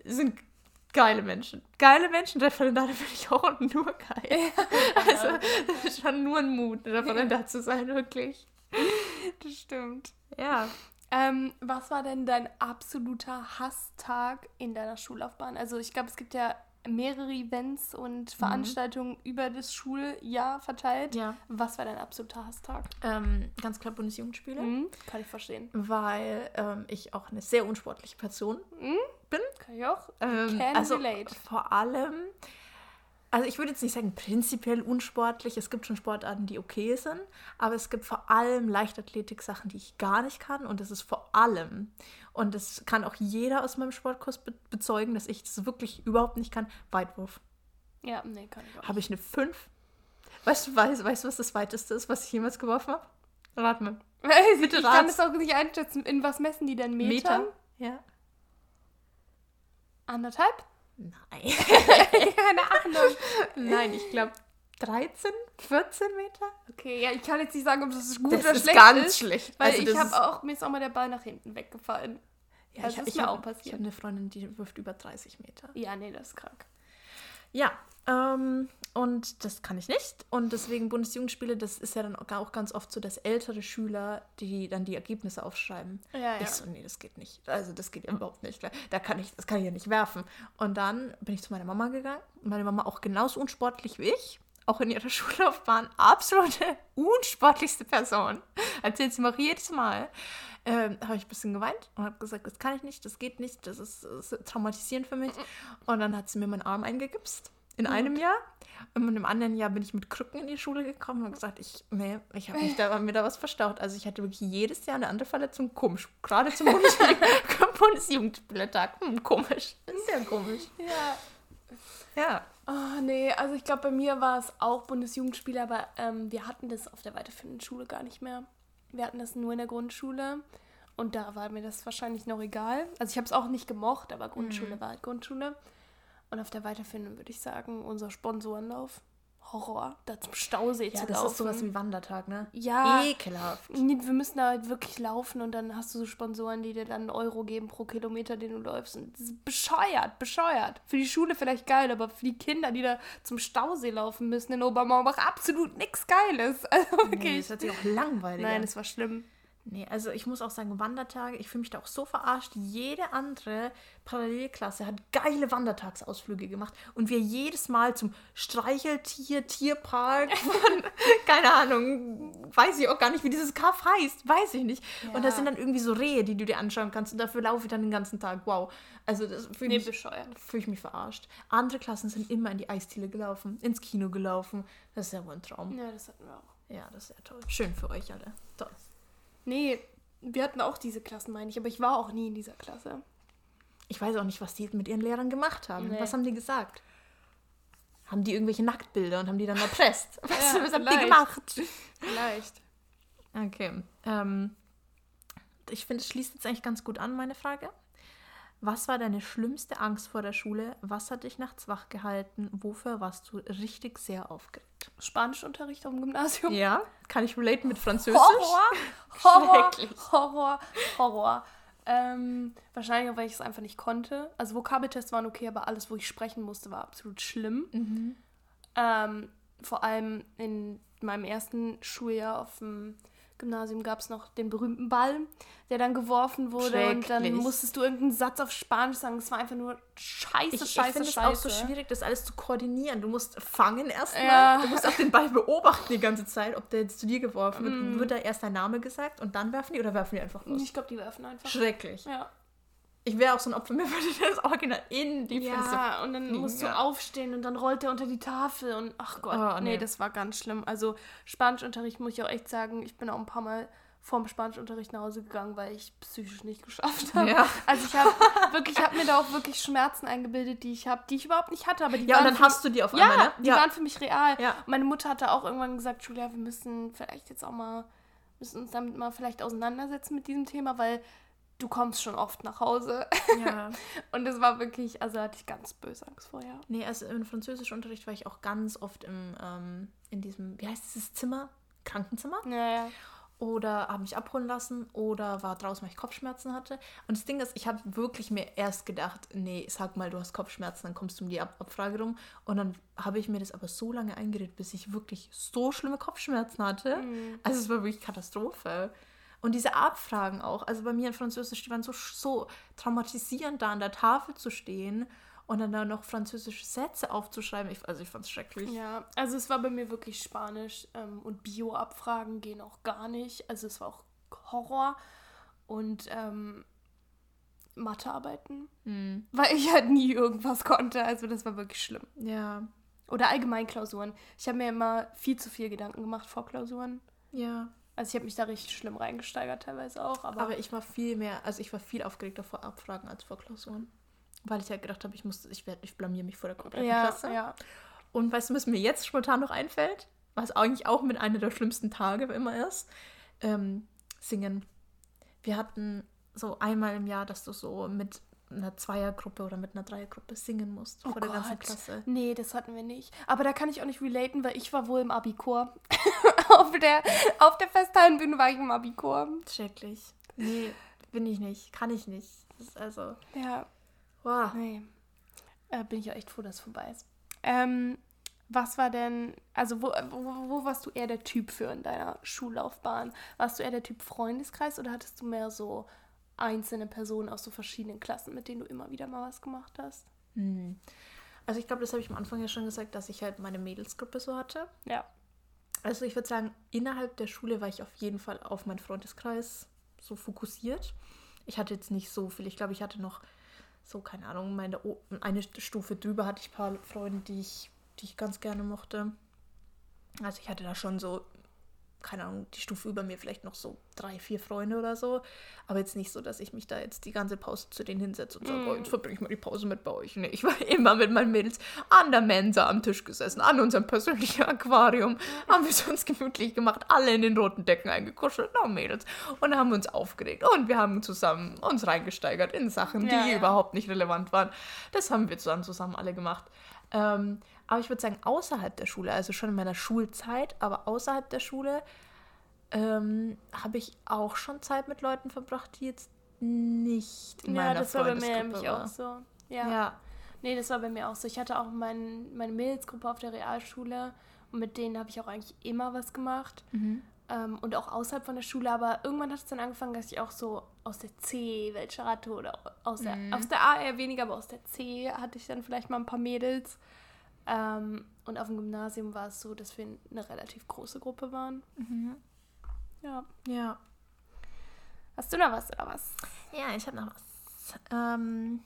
sind geile Menschen. Geile Menschen, Referendare finde ich auch nur geil. Also, das ist schon nur ein Mut, Referendar zu sein, wirklich. Das stimmt. Ja. Ähm, was war denn dein absoluter Hasstag in deiner Schullaufbahn? Also ich glaube, es gibt ja mehrere Events und Veranstaltungen über das Schuljahr verteilt. Ja. Was war dein absoluter Hasstag? Ähm, ganz klar Bundesjugendspiele, Mhm. Kann ich verstehen. weil ähm, ich auch eine sehr unsportliche Person bin. Kann ich auch. Ähm, Can also relate. vor allem, also ich würde jetzt nicht sagen prinzipiell unsportlich, es gibt schon Sportarten, die okay sind, aber es gibt vor allem Leichtathletik-Sachen, die ich gar nicht kann und das ist vor allem, und das kann auch jeder aus meinem Sportkurs be bezeugen, dass ich das wirklich überhaupt nicht kann, Weitwurf. Ja, nee, kann ich auch. Habe ich eine 5? Weißt du, weißt, weißt, was das weiteste ist, was ich jemals geworfen habe? Rat mal. ich Bitte kann rat's. es auch nicht einschätzen. In was messen die denn? Metern? Meter? Ja. Anderthalb? Nein. Keine Ahnung. Nein, ich glaube 13, 14 Meter. Okay, ja, ich kann jetzt nicht sagen, ob das gut Das oder ist schlecht ganz ist. schlecht. Weil Also ich das habe ist- auch, mir ist auch mal der Ball nach hinten weggefallen. Ja, das ich, ist ich mir auch Ich passiert. habe eine Freundin, die wirft über 30 Meter. Ja, nee, das ist krank. Ja, ähm, und das kann ich nicht. Und deswegen Bundesjugendspiele, das ist ja dann auch ganz oft so, dass ältere Schüler, die dann die Ergebnisse aufschreiben. Ja, ja. Ich so, nee, das geht nicht. Also das geht überhaupt nicht. Da kann ich, das kann ich ja nicht werfen. Und dann bin ich zu meiner Mama gegangen. Meine Mama auch genauso unsportlich wie ich. Auch in ihrer Schullaufbahn absolute unsportlichste Person. Erzählt sie mir auch jedes Mal. Ähm, habe ich ein bisschen geweint und habe gesagt, das kann ich nicht, das geht nicht, das ist, das ist traumatisierend für mich. Und dann hat sie mir meinen Arm eingegipst in einem Jahr. Und in einem anderen Jahr bin ich mit Krücken in die Schule gekommen und gesagt, ich, nee, ich habe mich da, mir da was verstaut. Also ich hatte wirklich jedes Jahr eine andere Verletzung. Komisch. Gerade zum Bundesjugend- Bundesjugendspieltag. Hm, komisch. Sehr komisch. Ja. Ja. Oh, nee, also ich glaube, bei mir war es auch Bundesjugendspiele, aber ähm, wir hatten das auf der weiterführenden Schule gar nicht mehr. Wir hatten das nur in der Grundschule und da war mir das wahrscheinlich noch egal. Also ich habe es auch nicht gemocht, aber Grundschule war halt Grundschule. Und auf der weiterführenden würde ich sagen, unser Sponsorenlauf. Horror, da zum Stausee Ja, zu das laufen. ist sowas wie Wandertag, ne? Ja. Ekelhaft. Nee, Wir müssen da halt wirklich laufen und dann hast du so Sponsoren, die dir dann einen Euro geben pro Kilometer, den du läufst. Und das ist bescheuert, bescheuert. Für die Schule vielleicht geil, aber für die Kinder, die da zum Stausee laufen müssen in Obermauerbach, absolut nichts Geiles. Also Nee, wirklich. das hört sich auch langweilig Nein, es war schlimm. Nee, also ich muss auch sagen, Wandertage, ich fühle mich da auch so verarscht. Jede andere Parallelklasse hat geile Wandertagsausflüge gemacht und wir jedes Mal zum Streicheltier, Tierpark, von, keine Ahnung, weiß ich auch gar nicht, wie dieses Kaff heißt, weiß ich nicht. Ja. Und da sind dann irgendwie so Rehe, die du dir anschauen kannst und dafür laufe ich dann den ganzen Tag. Wow. Also das fühle nee, ich, fühl ich mich verarscht. Andere Klassen sind immer in die Eisdiele gelaufen, ins Kino gelaufen. Das ist ja wohl ein Traum. Ja, das hatten wir auch. Ja, das ist ja toll. Schön für euch alle. Toll. Nee, wir hatten auch diese Klassen, meine ich, aber ich war auch nie in dieser Klasse. Ich weiß auch nicht, was die mit ihren Lehrern gemacht haben. Nee. Was haben die gesagt? Haben die irgendwelche Nacktbilder und haben die dann erpresst? Was, ja, was haben die gemacht? Vielleicht. Okay. Ähm, ich finde, es schließt jetzt eigentlich ganz gut an, meine Frage. Was war deine schlimmste Angst vor der Schule? Was hat dich nachts wach gehalten? Wofür warst du richtig sehr aufgeregt? Spanischunterricht auf dem Gymnasium? Ja, kann ich relaten mit Französisch? Horror, Horror, Horror, Horror. Ähm, wahrscheinlich, weil ich es einfach nicht konnte. Also Vokabeltests waren okay, aber alles, wo ich sprechen musste, war absolut schlimm. Mhm. Ähm, vor allem in meinem ersten Schuljahr auf dem Gymnasium gab es noch den berühmten Ball, der dann geworfen wurde und dann musstest du irgendeinen Satz auf Spanisch sagen. Es war einfach nur scheiße, ich, scheiße, ich finde es auch so schwierig, das alles zu koordinieren. Du musst fangen erstmal, ja. du musst auch den Ball beobachten die ganze Zeit, ob der jetzt zu dir geworfen wird. Mm. Wird da erst dein Name gesagt und dann werfen die oder werfen die einfach los? Ich glaube, die werfen einfach. Schrecklich. Ja. Ich wäre auch so ein Opfer, mir würde das Original in die ja, Fresse. Ja, und dann fliegen, musst du ja. aufstehen und dann rollt er unter die Tafel und ach Gott, oh, nee. nee. das war ganz schlimm. Also Spanischunterricht muss ich auch echt sagen, ich bin auch ein paar Mal vorm Spanischunterricht nach Hause gegangen, weil ich psychisch nicht geschafft habe. Ja. Also ich habe wirklich, ich habe mir da auch wirklich Schmerzen eingebildet, die ich habe, die ich überhaupt nicht hatte. Aber die ja, waren und dann hast du die auf einmal, ja, ne? die waren für mich real. Meine Mutter hatte auch irgendwann gesagt, Julia, wir müssen vielleicht jetzt auch mal, müssen uns damit mal vielleicht auseinandersetzen mit diesem Thema, weil du kommst schon oft nach Hause. Ja. und es war wirklich, also hatte ich ganz böse Angst vorher. Nee, also im Französischunterricht war ich auch ganz oft im, ähm, in diesem, wie heißt dieses Zimmer? Krankenzimmer? Ja, ja. Oder habe mich abholen lassen oder war draußen, weil ich Kopfschmerzen hatte. Und das Ding ist, ich habe wirklich mir erst gedacht, nee, sag mal, du hast Kopfschmerzen, dann kommst du um die Ab Abfrage rum. Und dann habe ich mir das aber so lange eingeredet, bis ich wirklich so schlimme Kopfschmerzen hatte. Mhm. Also es war wirklich Katastrophe. Und diese Abfragen auch, also bei mir in Französisch, die waren so, so traumatisierend, da an der Tafel zu stehen und dann da noch französische Sätze aufzuschreiben. Ich, also ich fand es schrecklich. Ja, also es war bei mir wirklich Spanisch ähm, und Bio-Abfragen gehen auch gar nicht. Also es war auch Horror und ähm, Mathearbeiten, hm. weil ich halt nie irgendwas konnte. Also das war wirklich schlimm. Ja. Oder Allgemeinklausuren. Ich habe mir immer viel zu viel Gedanken gemacht vor Klausuren. Ja. Also ich habe mich da richtig schlimm reingesteigert teilweise auch. Aber, aber ich war viel mehr, also ich war viel aufgeregter vor Abfragen als vor Klausuren. Weil ich halt gedacht habe, ich muss, ich werde, ich blamier mich vor der kompletten ja, Klasse. Ja. Und weißt du, was mir jetzt spontan noch einfällt? Was eigentlich auch mit einer der schlimmsten Tage immer ist? Ähm, singen. Wir hatten so einmal im Jahr, dass du so mit einer Zweiergruppe oder mit einer Dreiergruppe singen musst oh vor der Gott. ganzen Klasse. Nee, das hatten wir nicht. Aber da kann ich auch nicht relaten, weil ich war wohl im Abikur. auf der, auf der Festhallenbühne war ich im Abikur. Schrecklich. Nee, bin ich nicht. Kann ich nicht. Das ist also. Ja. Wow. Nee. Äh, bin ich ja echt froh, dass es vorbei ist. Ähm, was war denn, also wo, wo, wo, warst du eher der Typ für in deiner Schullaufbahn? Warst du eher der Typ Freundeskreis oder hattest du mehr so einzelne Personen aus so verschiedenen Klassen, mit denen du immer wieder mal was gemacht hast? Hm. Also ich glaube, das habe ich am Anfang ja schon gesagt, dass ich halt meine Mädelsgruppe so hatte. Ja. Also ich würde sagen, innerhalb der Schule war ich auf jeden Fall auf meinen Freundeskreis so fokussiert. Ich hatte jetzt nicht so viel. Ich glaube, ich hatte noch so, keine Ahnung, meine eine Stufe drüber hatte ich ein paar Freunde, die ich, die ich ganz gerne mochte. Also ich hatte da schon so keine Ahnung, die Stufe über mir vielleicht noch so drei, vier Freunde oder so. Aber jetzt nicht so, dass ich mich da jetzt die ganze Pause zu denen hinsetze und sage, mm. oh, jetzt verbringe ich mal die Pause mit bei euch. Nee, ich war immer mit meinen Mädels an der Mensa am Tisch gesessen, an unserem persönlichen Aquarium. Haben wir es uns gemütlich gemacht, alle in den roten Decken eingekuschelt, noch Mädels. Und haben uns aufgeregt. Und wir haben zusammen uns reingesteigert in Sachen, die ja. überhaupt nicht relevant waren. Das haben wir dann zusammen alle gemacht. Ähm, aber ich würde sagen, außerhalb der Schule, also schon in meiner Schulzeit, aber außerhalb der Schule, ähm, habe ich auch schon Zeit mit Leuten verbracht, die jetzt nicht in ja, meiner das war bei mir nämlich auch so. Ja. ja. Nee, das war bei mir auch so. Ich hatte auch mein, meine Mädelsgruppe auf der Realschule und mit denen habe ich auch eigentlich immer was gemacht. Mhm. Ähm, und auch außerhalb von der Schule, aber irgendwann hat es dann angefangen, dass ich auch so aus der C welche hatte oder aus der, Mhm. aus der A eher weniger, aber aus der C hatte ich dann vielleicht mal ein paar Mädels. Ähm, und auf dem Gymnasium war es so, dass wir eine relativ große Gruppe waren. Mhm. Ja. Ja. Hast du da was oder was? Ja, ich habe noch was. Ähm,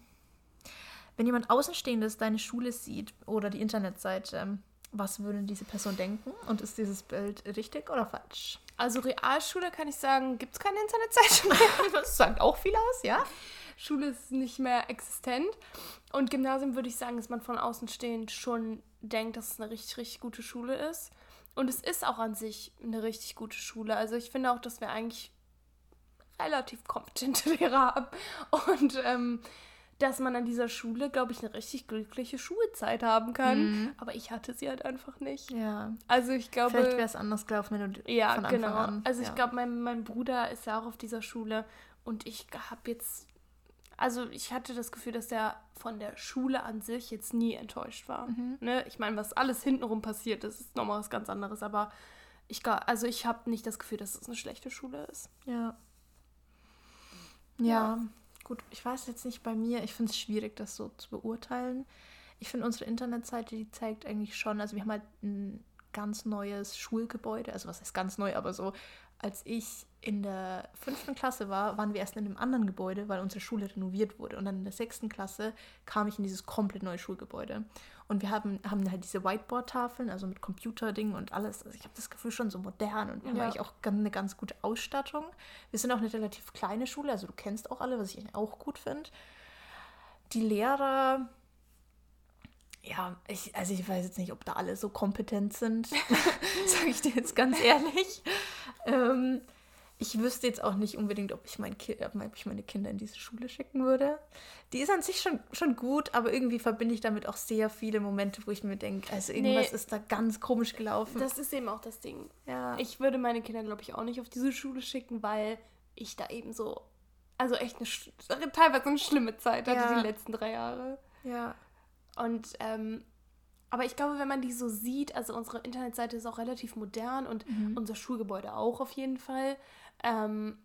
wenn jemand Außenstehendes deine Schule sieht oder die Internetseite, was würde diese Person denken? Und ist dieses Bild richtig oder falsch? Also Realschule kann ich sagen, gibt es keine Internetseite mehr. Das sagt auch viel aus, ja? Schule ist nicht mehr existent. Und Gymnasium würde ich sagen, dass man von außen stehend schon denkt, dass es eine richtig, richtig gute Schule ist. Und es ist auch an sich eine richtig gute Schule. Also ich finde auch, dass wir eigentlich relativ kompetente Lehrer haben. Und ähm, dass man an dieser Schule, glaube ich, eine richtig glückliche Schulzeit haben kann. Aber ich hatte sie halt einfach nicht. Ja. Also ich glaube. Vielleicht wäre es anders gelaufen, wenn du Ja, von Anfang genau. an. Also ich ja. glaube, mein, mein Bruder ist ja auch auf dieser Schule und ich habe jetzt, also ich hatte das Gefühl, dass er von der Schule an sich jetzt nie enttäuscht war. Mhm. Ne? Ich meine, was alles hintenrum passiert, das ist nochmal was ganz anderes, aber ich, also ich habe nicht das Gefühl, dass es eine schlechte Schule ist. Ja. Ja. Ja, gut, ich weiß jetzt nicht bei mir, ich finde es schwierig, das so zu beurteilen. Ich finde unsere Internetseite, die zeigt eigentlich schon, also wir haben halt ein ganz neues Schulgebäude, also was heißt ganz neu, aber so, als ich in der fünften Klasse war, waren wir erst in einem anderen Gebäude, weil unsere Schule renoviert wurde. Und dann in der sechsten Klasse kam ich in dieses komplett neue Schulgebäude. Und wir haben, haben halt diese Whiteboard-Tafeln, also mit Computerdingen und alles. Also ich habe das Gefühl schon so modern und wir haben Ja. eigentlich auch eine ganz gute Ausstattung. Wir sind auch eine relativ kleine Schule, also du kennst auch alle, was ich auch gut finde. Die Lehrer, ja, ich, also ich weiß jetzt nicht, ob da alle so kompetent sind, sage ich dir jetzt ganz ehrlich. Ähm, ich wüsste jetzt auch nicht unbedingt, ob ich, mein ob ich meine Kinder in diese Schule schicken würde. Die ist an sich schon, schon gut, aber irgendwie verbinde ich damit auch sehr viele Momente, wo ich mir denke, also irgendwas Nee. ist da ganz komisch gelaufen. Das ist eben auch das Ding. ja. Ich würde meine Kinder, glaube ich, auch nicht auf diese Schule schicken, weil ich da eben so, also echt eine, teilweise eine schlimme Zeit hatte, Ja. die letzten drei Jahre. ja. Und, ähm, aber ich glaube, wenn man die so sieht, also unsere Internetseite ist auch relativ modern und Mhm. unser Schulgebäude auch auf jeden Fall. Ähm,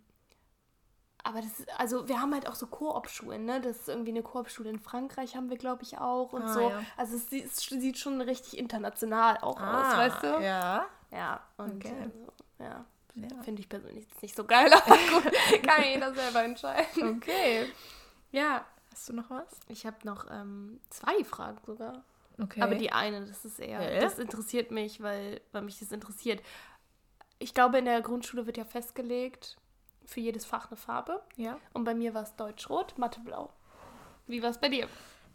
aber das, ist- also wir haben halt auch so Koop-Schulen, ne? Das ist irgendwie eine Koop-Schule in Frankreich haben wir, glaube ich, auch und Ah, so. ja. Also es sieht, es sieht schon richtig international auch Ah, aus, weißt du? Ja. Ja, und Okay. also, ja. Ja. Finde ich persönlich nicht so geil, aber gut, kann jeder selber entscheiden. Okay. Ja, Hast du noch was? ich habe noch ähm, zwei Fragen sogar. Okay. Aber die eine, das ist eher, Ja. das interessiert mich, weil, weil mich das interessiert. Ich glaube, in der Grundschule wird ja festgelegt, für jedes Fach eine Farbe. ja. Und bei mir war es Deutsch-Rot, Mathe-Blau. Wie war es bei dir?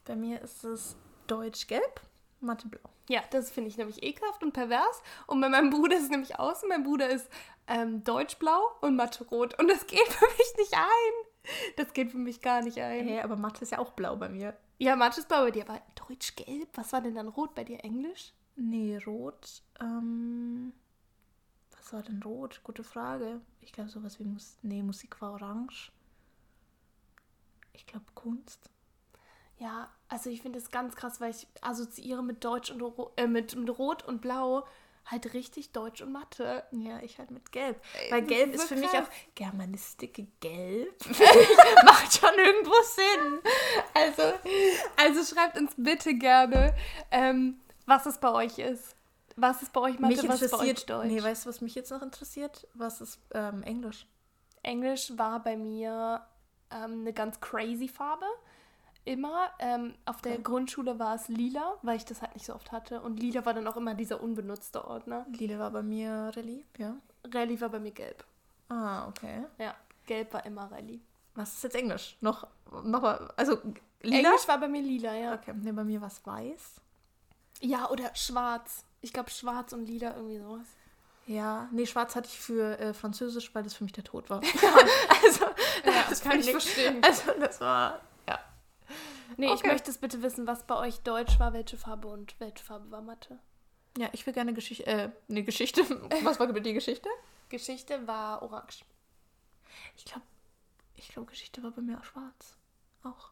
Bei mir ist es Deutsch-Gelb, Mathe-Blau. Ja, das finde ich nämlich ekelhaft und pervers. Und bei meinem Bruder ist es nämlich außen. Mein Bruder ist ähm, Deutsch-Blau und Mathe-Rot. Und das geht für mich nicht ein. Das geht für mich gar nicht ein. Hey, aber Mathe ist ja auch blau bei mir. Ja, Mathe ist blau bei dir, aber Deutsch-Gelb? Was war denn dann rot bei dir? Englisch? Nee, rot. Ähm, was war denn rot? Gute Frage. Ich glaube sowas wie Mus nee, Musik war orange. Ich glaube Kunst. Ja, also ich finde das ganz krass, weil ich assoziiere mit Deutsch und äh, mit, mit Rot und Blau halt richtig Deutsch und Mathe. Ja, ich halt mit Gelb. Weil das Gelb ist ist für mich auch Germanistik gelb. Macht schon irgendwo Sinn. Also, also schreibt uns bitte gerne, ähm, was es bei euch ist. Was ist bei euch Mathe, mich was ist bei euch. Deutsch? Nee, weißt du, was mich jetzt noch interessiert? Was ist ähm, Englisch? Englisch war bei mir ähm, eine ganz crazy Farbe. Immer. Ähm, auf der Okay. Grundschule war es lila, weil ich das halt nicht so oft hatte. Und lila war dann auch immer dieser unbenutzte Ordner. Lila war bei mir Rallye, ja. Rallye war bei mir gelb. Ah, okay. Ja, gelb war immer Rallye. Was ist jetzt Englisch? Noch, noch mal, also lila? Englisch war bei mir lila, ja. Okay, nee, bei mir war es weiß. Ja, oder schwarz. Ich glaube schwarz und lila, irgendwie sowas. Ja, nee, schwarz hatte ich für äh, Französisch, weil das für mich der Tod war. also, Ja, das kann ich finde verstehen. Also, das war, Nee, ich Okay. möchte es bitte wissen, was bei euch Deutsch war, welche Farbe und welche Farbe war Mathe. Ja, ich will gerne Geschichte, äh, nee, Geschichte. Was war die Geschichte? Geschichte war orange. Ich glaube, ich glaube, Geschichte war bei mir auch schwarz. Auch.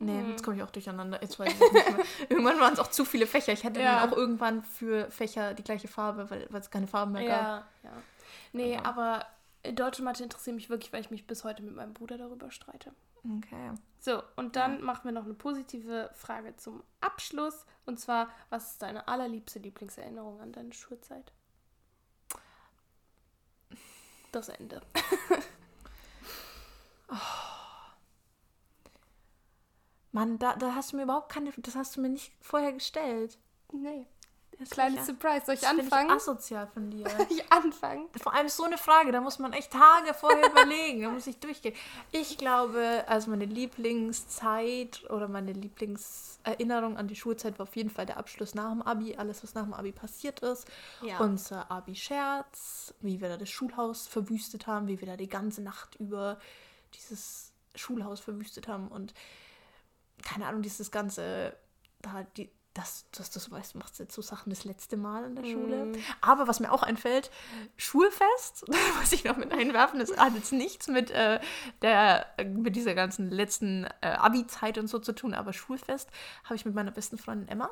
Nee, Hm. jetzt komme ich auch durcheinander. Jetzt weiß ich nicht mehr. irgendwann waren es auch zu viele Fächer. Ich hatte Ja. dann auch irgendwann für Fächer die gleiche Farbe, weil es keine Farben mehr gab. Ja, ja. Nee, ja. aber deutsche Mathe interessiert mich wirklich, weil ich mich bis heute mit meinem Bruder darüber streite. Okay. So, und dann ja. machen wir noch eine positive Frage zum Abschluss. Und zwar, was ist deine allerliebste Lieblingserinnerung an deine Schulzeit? Das Ende. oh. Mann, da, da hast du mir überhaupt keine. Das hast du mir nicht vorher gestellt. Nee. Kleines Surprise. Soll ich anfangen? Ich asozial von dir. Soll ich anfangen? Vor allem so eine Frage, da muss man echt Tage vorher überlegen. Da muss ich durchgehen. Ich glaube, also meine Lieblingszeit oder meine Lieblingserinnerung an die Schulzeit war auf jeden Fall der Abschluss nach dem Abi. Alles, was nach dem Abi passiert ist. Ja. Unser Abi-Scherz, wie wir da das Schulhaus verwüstet haben, wie wir da die ganze Nacht über dieses Schulhaus verwüstet haben und keine Ahnung, dieses ganze, da die das, das, das weißt, du machst jetzt so Sachen das letzte Mal in der Schule. Mm. Aber was mir auch einfällt, Schulfest, was ich noch mit einwerfen, das hat jetzt nichts mit, äh, der, mit dieser ganzen letzten äh, Abi-Zeit und so zu tun, aber Schulfest habe ich mit meiner besten Freundin Emma,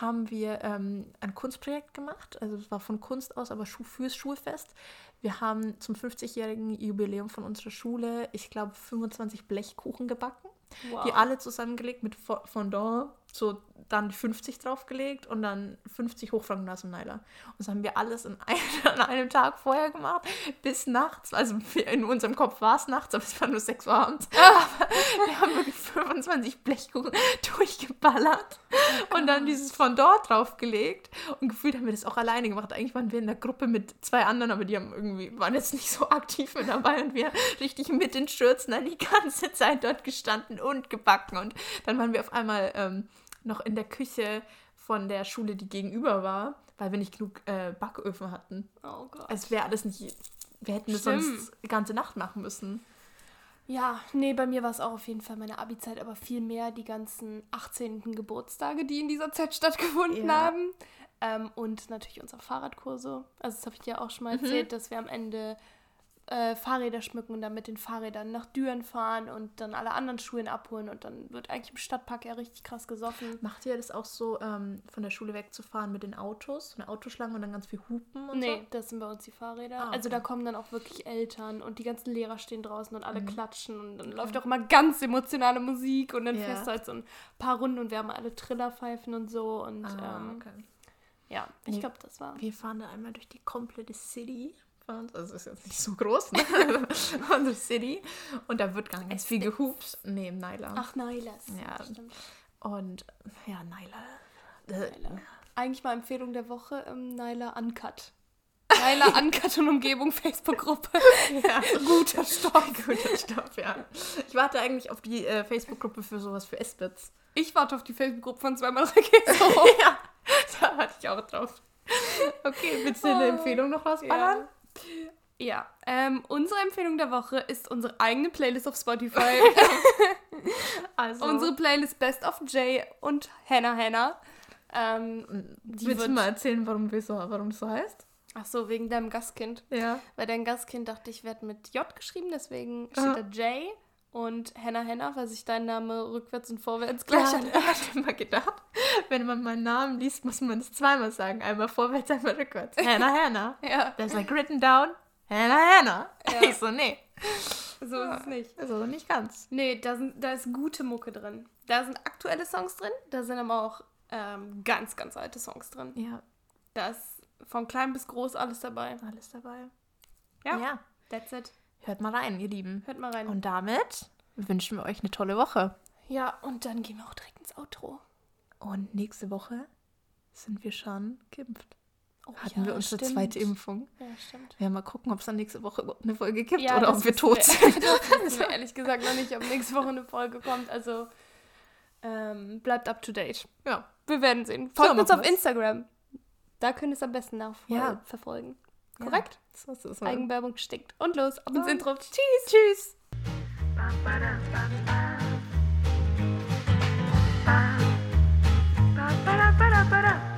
haben wir ähm, ein Kunstprojekt gemacht. Also es war von Kunst aus, aber fürs Schulfest. Wir haben zum 50-jährigen Jubiläum von unserer Schule, ich glaube, 25 Blechkuchen gebacken. Wow. Die alle zusammengelegt mit Fondant so dann 50 draufgelegt und dann 50 Hochfranken und Neiler. Und das haben wir alles in ein, an einem Tag vorher gemacht, bis nachts. Also in unserem Kopf war es nachts, aber es war nur 6 Uhr abends. Aber wir haben wirklich 25 Blechkuchen durchgeballert und dann dieses Fondant draufgelegt. Und gefühlt haben wir das auch alleine gemacht. Eigentlich waren wir in der Gruppe mit zwei anderen, aber die haben irgendwie, waren jetzt nicht so aktiv mit dabei und wir richtig mit den Schürzen dann die ganze Zeit dort gestanden und gebacken. Und dann waren wir auf einmal ähm, noch in der Küche von der Schule, die gegenüber war, weil wir nicht genug äh, Backöfen hatten. Oh Gott. Also wäre alles nicht. Wir hätten das sonst die ganze Nacht machen müssen. Ja, nee, bei mir war es auch auf jeden Fall meine Abi-Zeit, aber viel mehr die ganzen 18. Geburtstage, die in dieser Zeit stattgefunden ja. haben. Ähm, und natürlich unsere Fahrradkurse. Also, das habe ich dir auch schon mal mhm. erzählt, dass wir am Ende äh, Fahrräder schmücken und dann mit den Fahrrädern nach Düren fahren und dann alle anderen Schulen abholen und dann wird eigentlich im Stadtpark ja richtig krass gesoffen. Macht ihr das auch so, ähm, von der Schule wegzufahren mit den Autos, eine Autoschlange und dann ganz viel Hupen und nee, so? das sind bei uns die Fahrräder. Ah, okay. Also da kommen dann auch wirklich Eltern und die ganzen Lehrer stehen draußen und alle mhm. klatschen und dann läuft auch immer ganz emotionale Musik und dann yeah. fährst du halt so ein paar Runden und wir haben alle Trillerpfeifen und so und ah, ähm, okay. ja, ich glaube, das war. Wir fahren da einmal durch die komplette City bei uns. Also ist jetzt nicht so groß, ne? unsere City. Und da wird ganz es viel gehupt. Nee, Naila. Ach, Nailas. Ja. Stimmt. Und ja, Naila. Naila. Eigentlich mal Empfehlung der Woche, ähm, Naila Uncut. Naila Uncut und Umgebung Facebook-Gruppe. ja. Guter Stoff. Guter Stoff, ja. Ich warte eigentlich auf die äh, Facebook-Gruppe für sowas für S-Bits. Ich warte auf die Facebook-Gruppe von zweimal Regeso. ja, da warte ich auch drauf. Okay, willst du eine Empfehlung noch rausballern? Ja. Ja, ähm, unsere Empfehlung der Woche ist unsere eigene Playlist auf Spotify. also. Unsere Playlist Best of Jay und Hannah Hannah. Ähm, Willst du mal erzählen, warum, wir so, warum das so heißt? Ach so, wegen deinem Gastkind. Ja. Weil dein Gastkind dachte ich, werde mit J geschrieben, deswegen steht Aha. da Jay und Hannah Hannah, weil sich dein Name rückwärts und vorwärts gleich ja, hat. hat immer gedacht, wenn man meinen Namen liest, muss man es zweimal sagen. Einmal vorwärts, einmal rückwärts. Hannah Hannah. ja. There's like written down, Hannah Hannah. Ja. Ich so, nee. So ist es nicht. Also nicht ganz. Nee, da, sind, da ist gute Mucke drin. Da sind aktuelle Songs drin, da sind aber auch ähm, ganz, ganz alte Songs drin. Ja. Da ist von klein bis groß alles dabei. Alles dabei. Ja. Ja. That's it. Hört mal rein, ihr Lieben. Hört mal rein. Und damit wünschen wir euch eine tolle Woche. Ja, und dann gehen wir auch direkt ins Outro. Und nächste Woche sind wir schon geimpft. Oh, Hatten ja, wir unsere stimmt. zweite Impfung. Ja, stimmt. Wir werden mal gucken, ob es dann nächste Woche eine Folge gibt ja, oder ob wir tot sind. das wissen wir ehrlich gesagt noch nicht, ob nächste Woche eine Folge kommt. Also ähm, bleibt up to date. Ja. Wir werden sehen. Folgt so, uns auf was. Instagram. Da könnt ihr es am besten nachverfolgen. Ja. Korrekt? So ist mal. Eigenwerbung gestickt. Und los, ab ins ah. Intro. Tschüss. Tschüss. Ba, ba, da, ba, da, da.